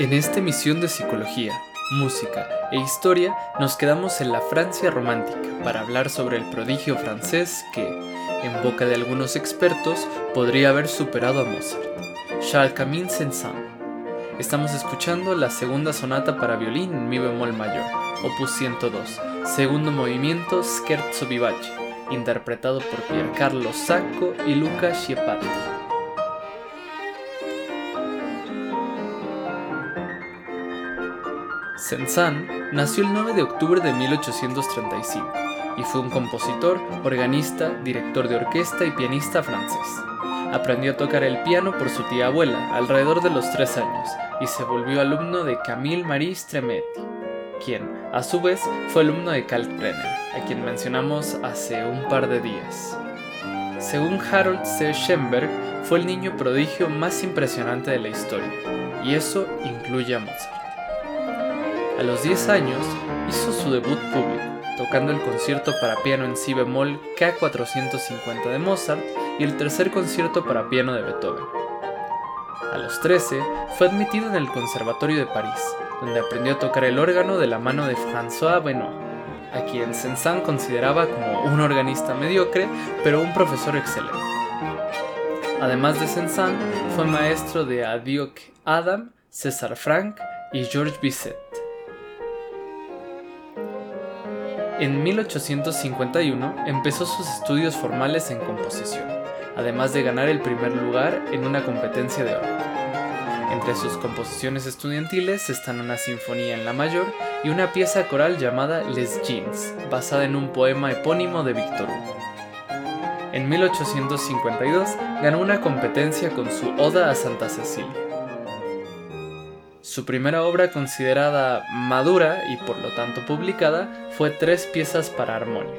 En esta emisión de psicología, música e historia nos quedamos en la Francia romántica para hablar sobre el prodigio francés que, en boca de algunos expertos, podría haber superado a Mozart, Charles Camille Saint-Saëns. Estamos escuchando la segunda sonata para violín en mi bemol mayor, opus 102, segundo movimiento Scherzo vivace, interpretado por Piercarlo Sacco y Luca Schiappardi. Saint-Saëns nació el 9 de octubre de 1835 y fue un compositor, organista, director de orquesta y pianista francés. Aprendió a tocar el piano por su tía abuela alrededor de los tres años y se volvió alumno de Camille Marie Stremetti, quien, a su vez, fue alumno de Kalkbrenner, a quien mencionamos hace un par de días. Según Harold C. Schoenberg, fue el niño prodigio más impresionante de la historia, y eso incluye a Mozart. A los 10 años hizo su debut público, tocando el concierto para piano en si bemol K450 de Mozart y el tercer concierto para piano de Beethoven. A los 13 fue admitido en el Conservatorio de París, donde aprendió a tocar el órgano de la mano de François Benoit, a quien Saint-Saëns consideraba como un organista mediocre, pero un profesor excelente. Además de Saint-Saëns, fue maestro de Adioc Adam, César Franck y Georges Bizet. En 1851 empezó sus estudios formales en composición, además de ganar el primer lugar en una competencia de órgano. Entre sus composiciones estudiantiles están una sinfonía en la mayor y una pieza coral llamada Les Jeans, basada en un poema epónimo de Victor Hugo. En 1852 ganó una competencia con su Oda a Santa Cecilia. Su primera obra considerada madura y por lo tanto publicada fue Tres piezas para armonio.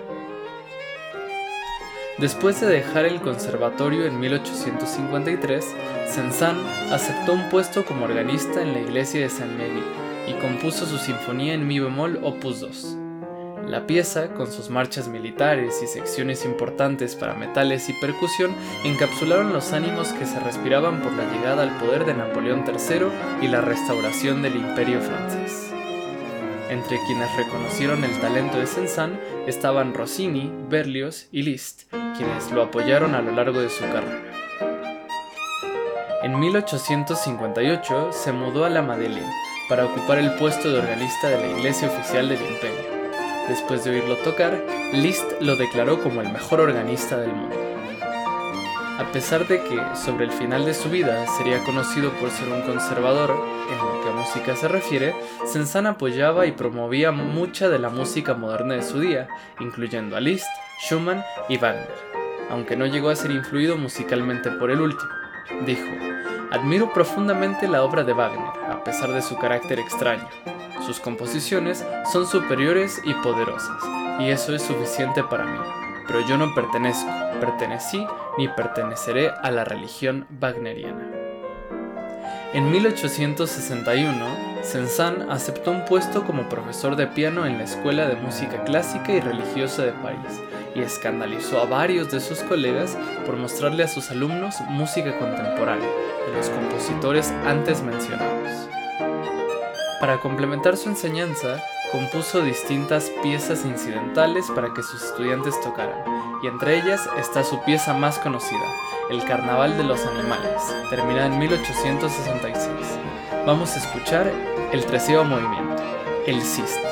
Después de dejar el conservatorio en 1853, Saint-Saëns aceptó un puesto como organista en la iglesia de Saint-Méry y compuso su sinfonía en mi bemol opus 2. La pieza, con sus marchas militares y secciones importantes para metales y percusión, encapsularon los ánimos que se respiraban por la llegada al poder de Napoleón III y la restauración del imperio francés. Entre quienes reconocieron el talento de Saint-Saëns estaban Rossini, Berlioz y Liszt, quienes lo apoyaron a lo largo de su carrera. En 1858 se mudó a la Madeleine para ocupar el puesto de organista de la iglesia oficial del imperio. Después de oírlo tocar, Liszt lo declaró como el mejor organista del mundo. A pesar de que, sobre el final de su vida, sería conocido por ser un conservador en lo que a música se refiere, Saint-Saëns apoyaba y promovía mucha de la música moderna de su día, incluyendo a Liszt, Schumann y Wagner, aunque no llegó a ser influido musicalmente por el último. Dijo, admiro profundamente la obra de Wagner, a pesar de su carácter extraño. Sus composiciones son superiores y poderosas, y eso es suficiente para mí. Pero yo no pertenezco, pertenecí ni perteneceré a la religión wagneriana. En 1861, Saint-Saëns aceptó un puesto como profesor de piano en la Escuela de Música Clásica y Religiosa de París y escandalizó a varios de sus colegas por mostrarle a sus alumnos música contemporánea de los compositores antes mencionados. Para complementar su enseñanza, compuso distintas piezas incidentales para que sus estudiantes tocaran, y entre ellas está su pieza más conocida, El Carnaval de los Animales, terminada en 1866. Vamos a escuchar el treceavo movimiento, El Ciste.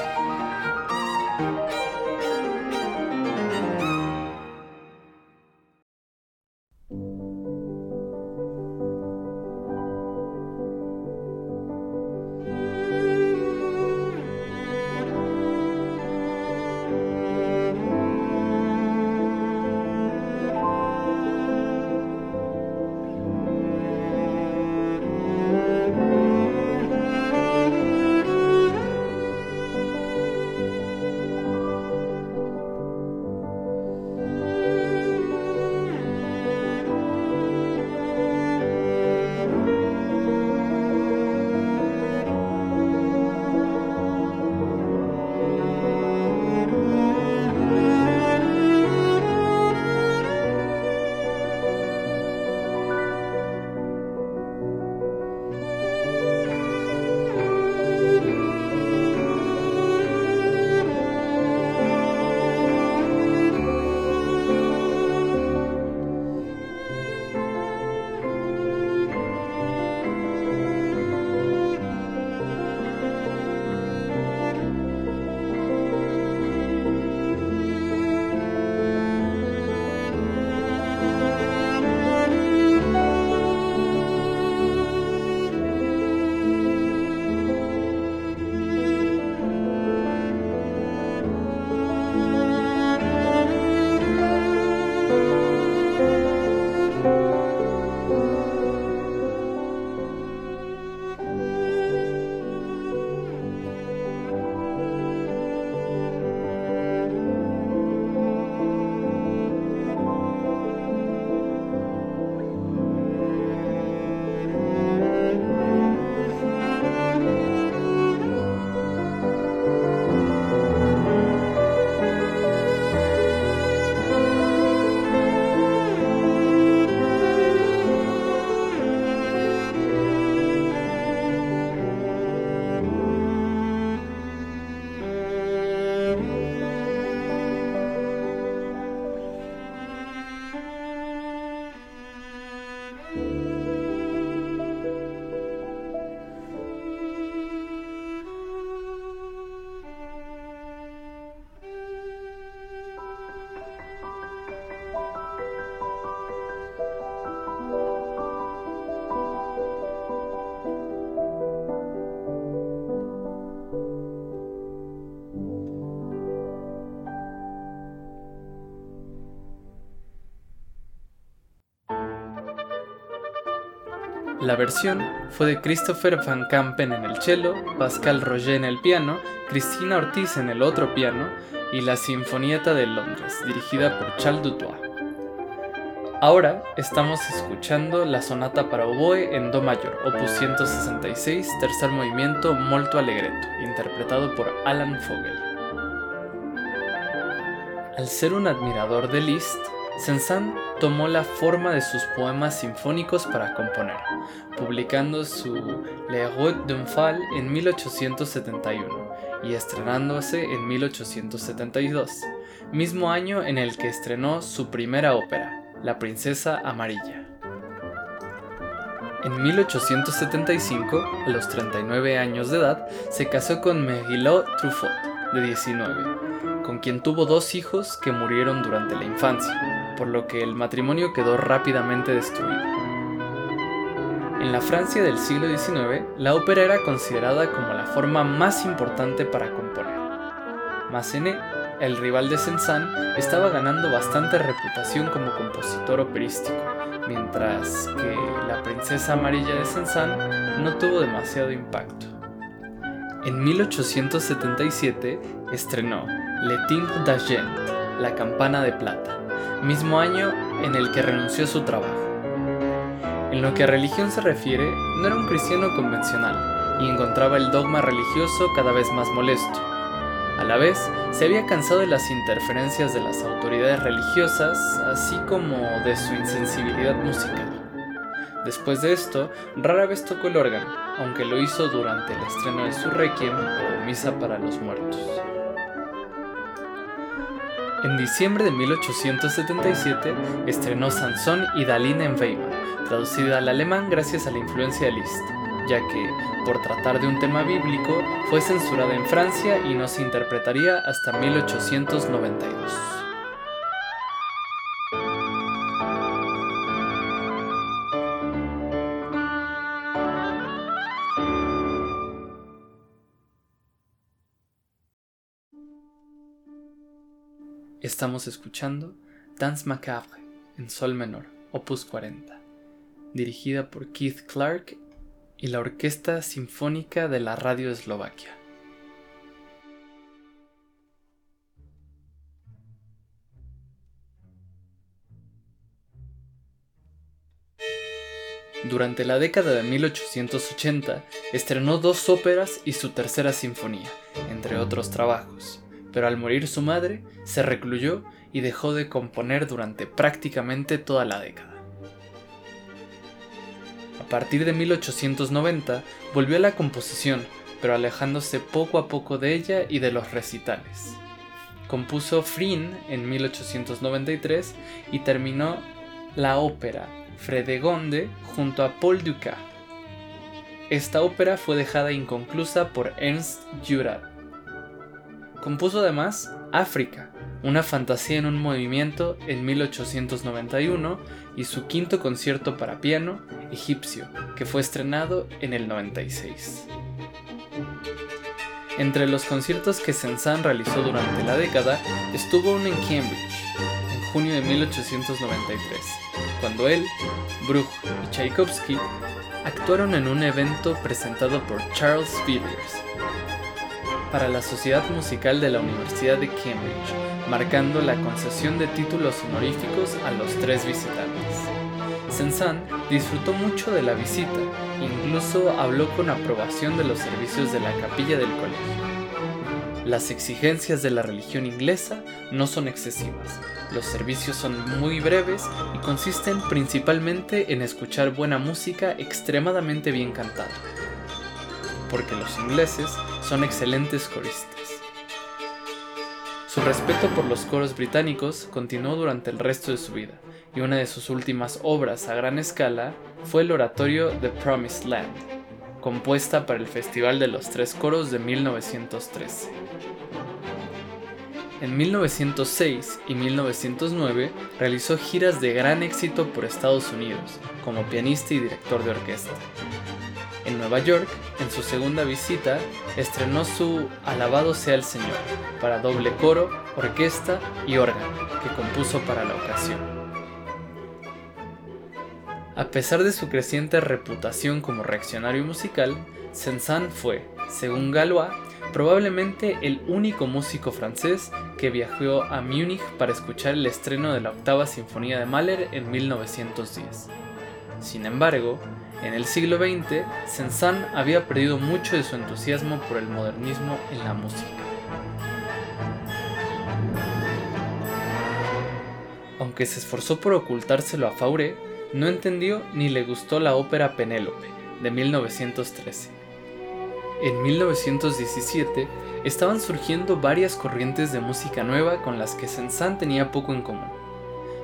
La versión fue de Christopher Van Campen en el cello, Pascal Roger en el piano, Cristina Ortiz en el otro piano y la Sinfonieta de Londres, dirigida por Charles Dutoit. Ahora estamos escuchando la sonata para oboe en Do mayor, opus 166, tercer movimiento molto allegretto, interpretado por Alan Fogel. Al ser un admirador de Liszt, Saint-Saëns tomó la forma de sus poemas sinfónicos para componer, publicando su Le Route d'un Fall en 1871 y estrenándose en 1872, mismo año en el que estrenó su primera ópera, La Princesa Amarilla. En 1875, a los 39 años de edad, se casó con Merilot Truffaut, de 19, con quien tuvo dos hijos que murieron durante la infancia, por lo que el matrimonio quedó rápidamente destruido. En la Francia del siglo XIX, la ópera era considerada como la forma más importante para componer. Massenet, el rival de Saint-Saëns, estaba ganando bastante reputación como compositor operístico, mientras que La princesa amarilla de Saint-Saëns no tuvo demasiado impacto. En 1877 estrenó Le Timbre d'Argent, La Campana de Plata, mismo año en el que renunció a su trabajo. En lo que a religión se refiere, no era un cristiano convencional y encontraba el dogma religioso cada vez más molesto. A la vez, se había cansado de las interferencias de las autoridades religiosas, así como de su insensibilidad musical. Después de esto, rara vez tocó el órgano, aunque lo hizo durante el estreno de su Requiem o Misa para los Muertos. En diciembre de 1877 estrenó Sansón y Dalina en Weimar, traducida al alemán gracias a la influencia de Liszt, ya que, por tratar de un tema bíblico, fue censurada en Francia y no se interpretaría hasta 1892. Estamos escuchando Dance Macabre en Sol menor, opus 40, dirigida por Keith Clark y la Orquesta Sinfónica de la Radio Eslovaquia. Durante la década de 1880 estrenó dos óperas y su tercera sinfonía, entre otros trabajos pero al morir su madre se recluyó y dejó de componer durante prácticamente toda la década. A partir de 1890 volvió a la composición, pero alejándose poco a poco de ella y de los recitales. Compuso Frin en 1893 y terminó la ópera Fredegonde junto a Paul Dukas. Esta ópera fue dejada inconclusa por Ernst Jurad Compuso además África, una fantasía en un movimiento en 1891 y su quinto concierto para piano, Egipcio, que fue estrenado en el 96. Entre los conciertos que Saint-Saëns realizó durante la década estuvo uno en Cambridge, en junio de 1893, cuando él, Bruch y Tchaikovsky actuaron en un evento presentado por Charles Villiers, para la Sociedad Musical de la Universidad de Cambridge, marcando la concesión de títulos honoríficos a los tres visitantes. Sensan disfrutó mucho de la visita, incluso habló con aprobación de los servicios de la capilla del colegio. Las exigencias de la religión inglesa no son excesivas, los servicios son muy breves y consisten principalmente en escuchar buena música extremadamente bien cantada, porque los ingleses son excelentes coristas. Su respeto por los coros británicos continuó durante el resto de su vida, y una de sus últimas obras a gran escala fue el oratorio The Promised Land, compuesta para el Festival de los Tres Coros de 1913. En 1906 y 1909 realizó giras de gran éxito por Estados Unidos como pianista y director de orquesta. Nueva York, en su segunda visita, estrenó su Alabado sea el Señor para doble coro, orquesta y órgano, que compuso para la ocasión. A pesar de su creciente reputación como reaccionario musical, Saint-Saëns fue, según Galois, probablemente el único músico francés que viajó a Múnich para escuchar el estreno de la octava sinfonía de Mahler en 1910. Sin embargo, en el siglo XX, Saint-Saëns había perdido mucho de su entusiasmo por el modernismo en la música. Aunque se esforzó por ocultárselo a Fauré, no entendió ni le gustó la ópera Penélope, de 1913. En 1917 estaban surgiendo varias corrientes de música nueva con las que Saint-Saëns tenía poco en común.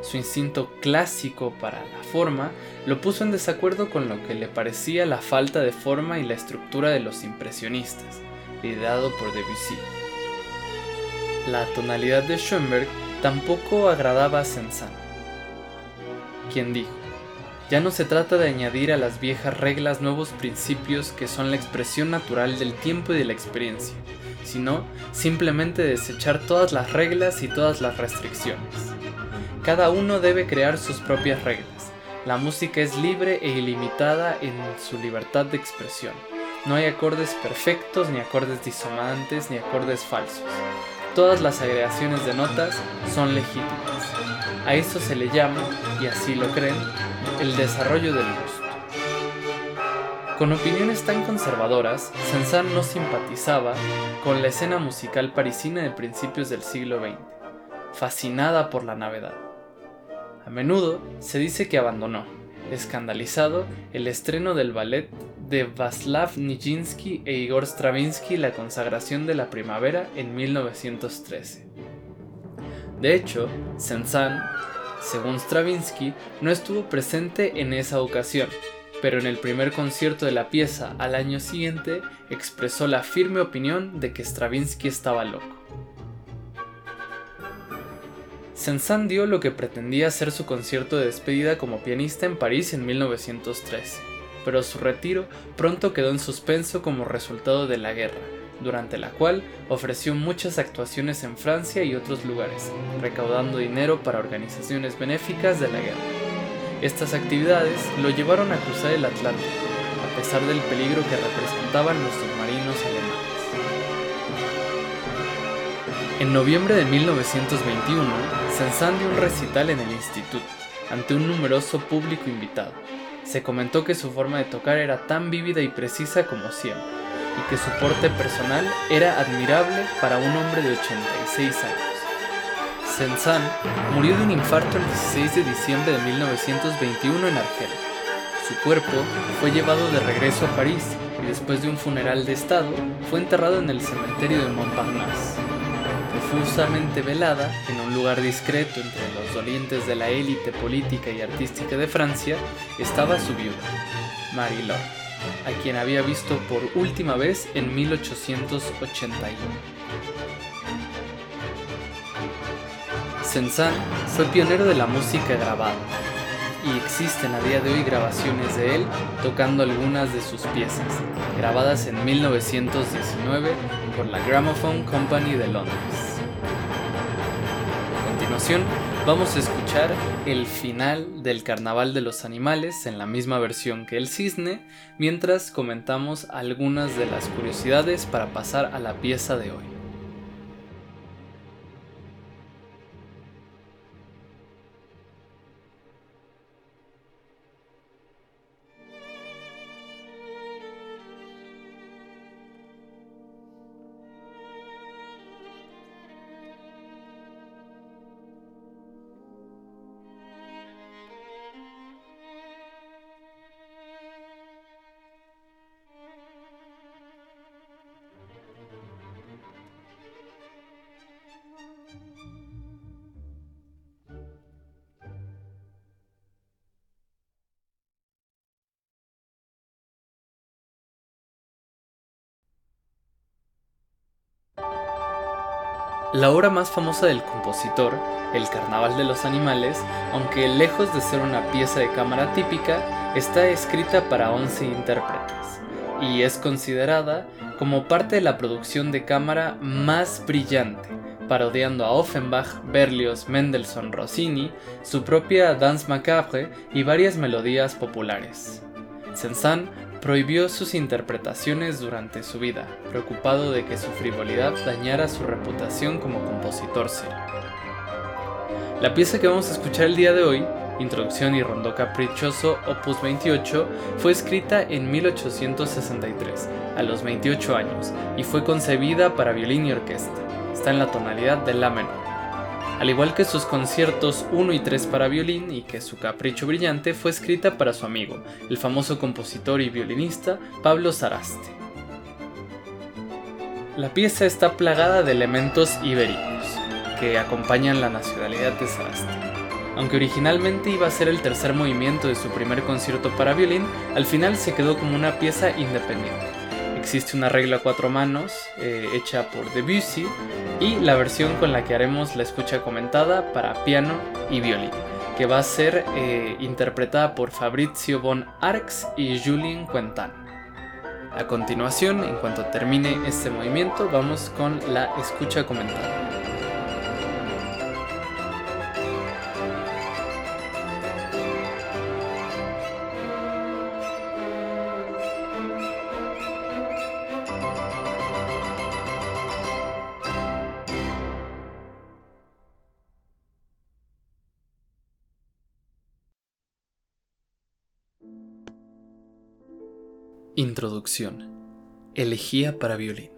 Su instinto clásico para la forma lo puso en desacuerdo con lo que le parecía la falta de forma y la estructura de los impresionistas, liderado por Debussy. La tonalidad de Schoenberg tampoco agradaba a Saint-Saëns, quien dijo, ya no se trata de añadir a las viejas reglas nuevos principios que son la expresión natural del tiempo y de la experiencia, sino simplemente desechar todas las reglas y todas las restricciones. Cada uno debe crear sus propias reglas. La música es libre e ilimitada en su libertad de expresión. No hay acordes perfectos, ni acordes disonantes, ni acordes falsos. Todas las agregaciones de notas son legítimas. A eso se le llama, y así lo creen, el desarrollo del gusto. Con opiniones tan conservadoras, Saint-Saëns no simpatizaba con la escena musical parisina de principios del siglo XX, fascinada por la novedad. A menudo se dice que abandonó, escandalizado, el estreno del ballet de Václav Nijinsky e Igor Stravinsky La consagración de la primavera en 1913. De hecho, Saint-Saëns, según Stravinsky, no estuvo presente en esa ocasión, pero en el primer concierto de la pieza al año siguiente expresó la firme opinión de que Stravinsky estaba loco. Saint-Saëns dio lo que pretendía ser su concierto de despedida como pianista en París en 1913, pero su retiro pronto quedó en suspenso como resultado de la guerra, durante la cual ofreció muchas actuaciones en Francia y otros lugares, recaudando dinero para organizaciones benéficas de la guerra. Estas actividades lo llevaron a cruzar el Atlántico, a pesar del peligro que representaban los submarinos alemanes. En noviembre de 1921, Saint-Saëns dio un recital en el instituto, ante un numeroso público invitado. Se comentó que su forma de tocar era tan vívida y precisa como siempre, y que su porte personal era admirable para un hombre de 86 años. Saint-Saëns murió de un infarto el 16 de diciembre de 1921 en Argel. Su cuerpo fue llevado de regreso a París y después de un funeral de Estado fue enterrado en el cementerio de Montparnasse profusamente velada en un lugar discreto entre los dolientes de la élite política y artística de Francia, estaba su viuda, Marie-Laure, a quien había visto por última vez en 1881. Saint-Saëns fue pionero de la música grabada, y existen a día de hoy grabaciones de él tocando algunas de sus piezas, grabadas en 1919 por la Gramophone Company de Londres vamos a escuchar el final del Carnaval de los Animales en la misma versión que el cisne, mientras comentamos algunas de las curiosidades para pasar a la pieza de hoy. La obra más famosa del compositor, El Carnaval de los Animales, aunque lejos de ser una pieza de cámara típica, está escrita para 11 intérpretes y es considerada como parte de la producción de cámara más brillante, parodiando a Offenbach, Berlioz, Mendelssohn, Rossini, su propia Danse Macabre y varias melodías populares. Prohibió sus interpretaciones durante su vida, preocupado de que su frivolidad dañara su reputación como compositor serio. La pieza que vamos a escuchar el día de hoy, Introducción y Rondó Caprichoso, opus 28, fue escrita en 1863, a los 28 años, y fue concebida para violín y orquesta. Está en la tonalidad de La menor. Al igual que sus conciertos 1 y 3 para violín y que su Capricho Brillante fue escrita para su amigo, el famoso compositor y violinista Pablo Saraste. La pieza está plagada de elementos ibéricos que acompañan la nacionalidad de Saraste. Aunque originalmente iba a ser el tercer movimiento de su primer concierto para violín, al final se quedó como una pieza independiente existe una regla a cuatro manos eh, hecha por Debussy y la versión con la que haremos la escucha comentada para piano y violín, que va a ser eh, interpretada por Fabrizio von Arx y Julien Quentin. A continuación, en cuanto termine este movimiento, vamos con la escucha comentada. Introducción. Elegía para violín.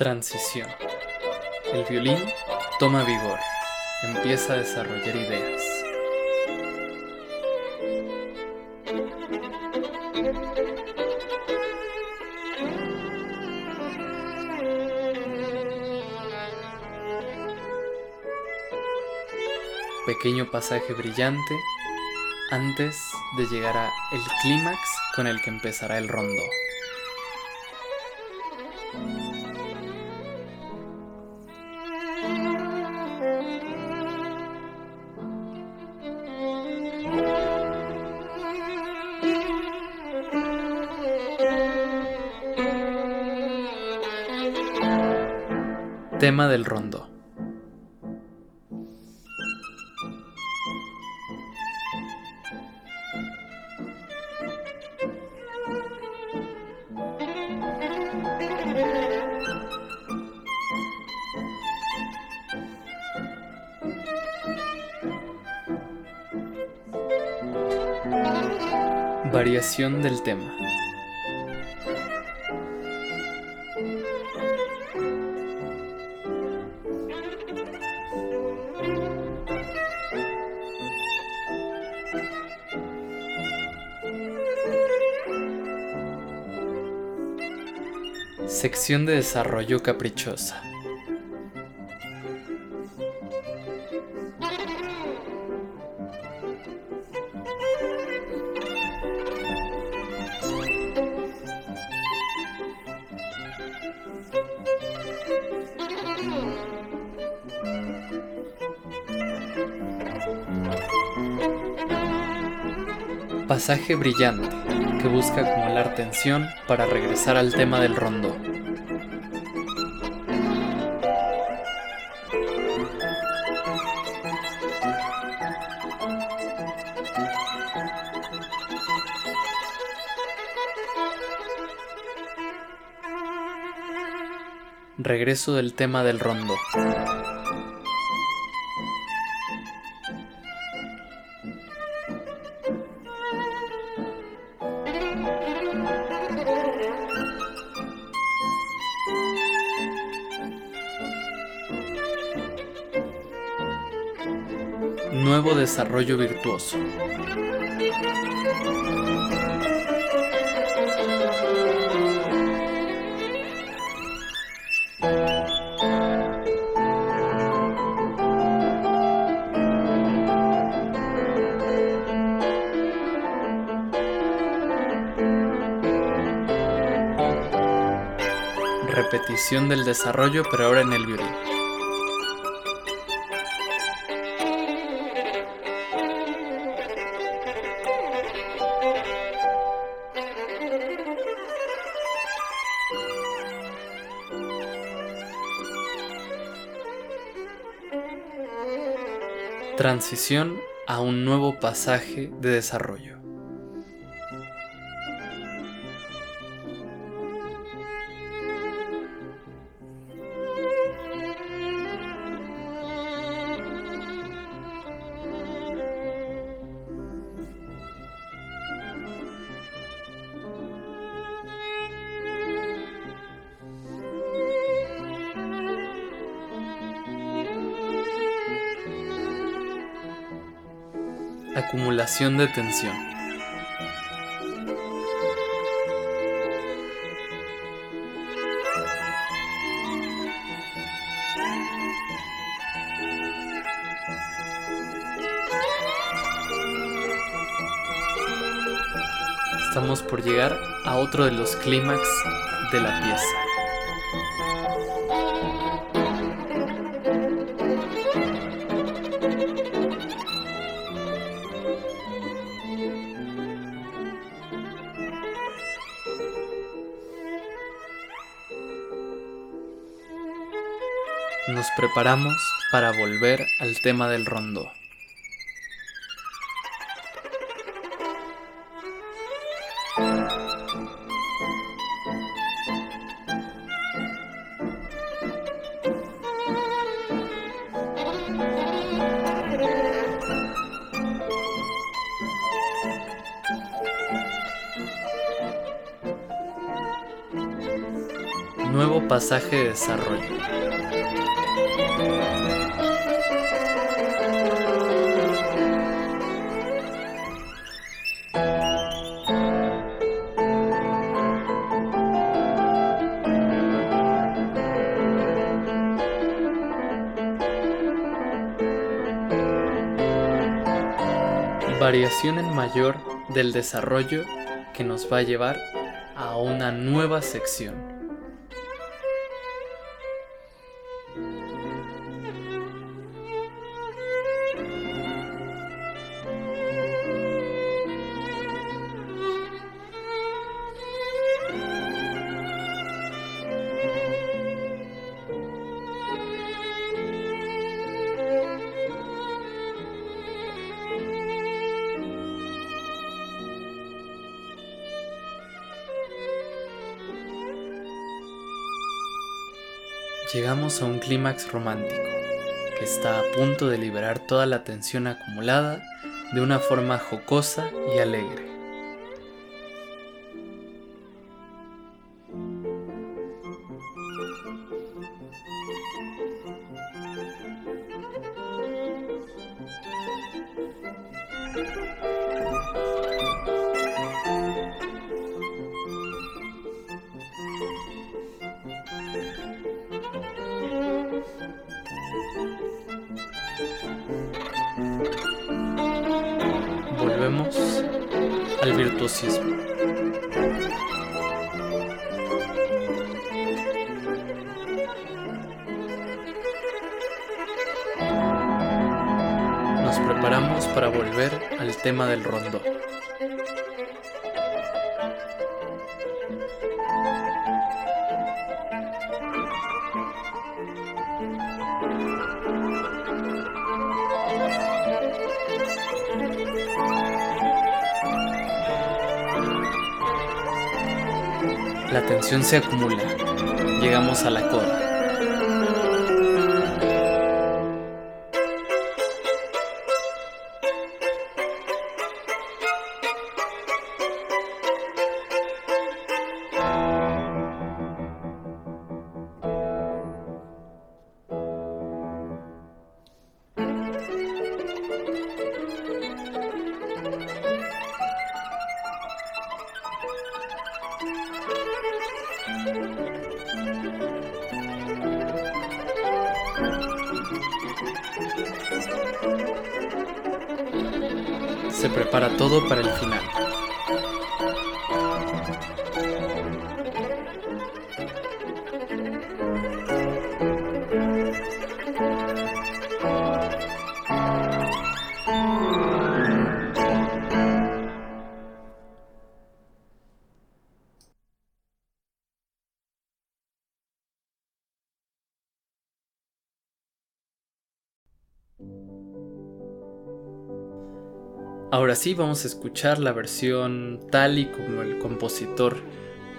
Transición. El violín toma vigor, empieza a desarrollar ideas. Pequeño pasaje brillante antes de llegar a el clímax con el que empezará el rondo. Tema del rondo. Variación del tema. De desarrollo caprichosa. Pasaje brillante que busca acumular tensión para regresar al tema del rondo. Regreso del tema del rondo. Nuevo desarrollo virtuoso. Repetición del desarrollo pero ahora en el violín. Transición a un nuevo pasaje de desarrollo. De tensión. Estamos por llegar a otro de los clímax de la pieza. Nos preparamos para volver al tema del rondo. Nuevo pasaje de desarrollo. Variación en mayor del desarrollo que nos va a llevar a una nueva sección. A un clímax romántico que está a punto de liberar toda la tensión acumulada de una forma jocosa y alegre. Al virtuosismo. Nos preparamos para volver al tema del rondó. Se acumula. Llegamos a la coda. Prepara todo para el final. Ahora sí vamos a escuchar la versión tal y como el compositor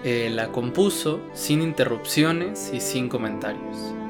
eh, la compuso, sin interrupciones y sin comentarios.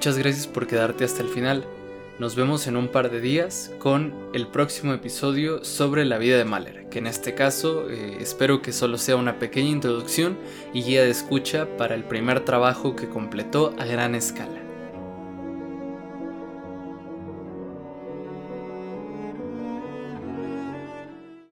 Muchas gracias por quedarte hasta el final. Nos vemos en un par de días con el próximo episodio sobre la vida de Mahler, que en este caso eh, espero que solo sea una pequeña introducción y guía de escucha para el primer trabajo que completó a gran escala.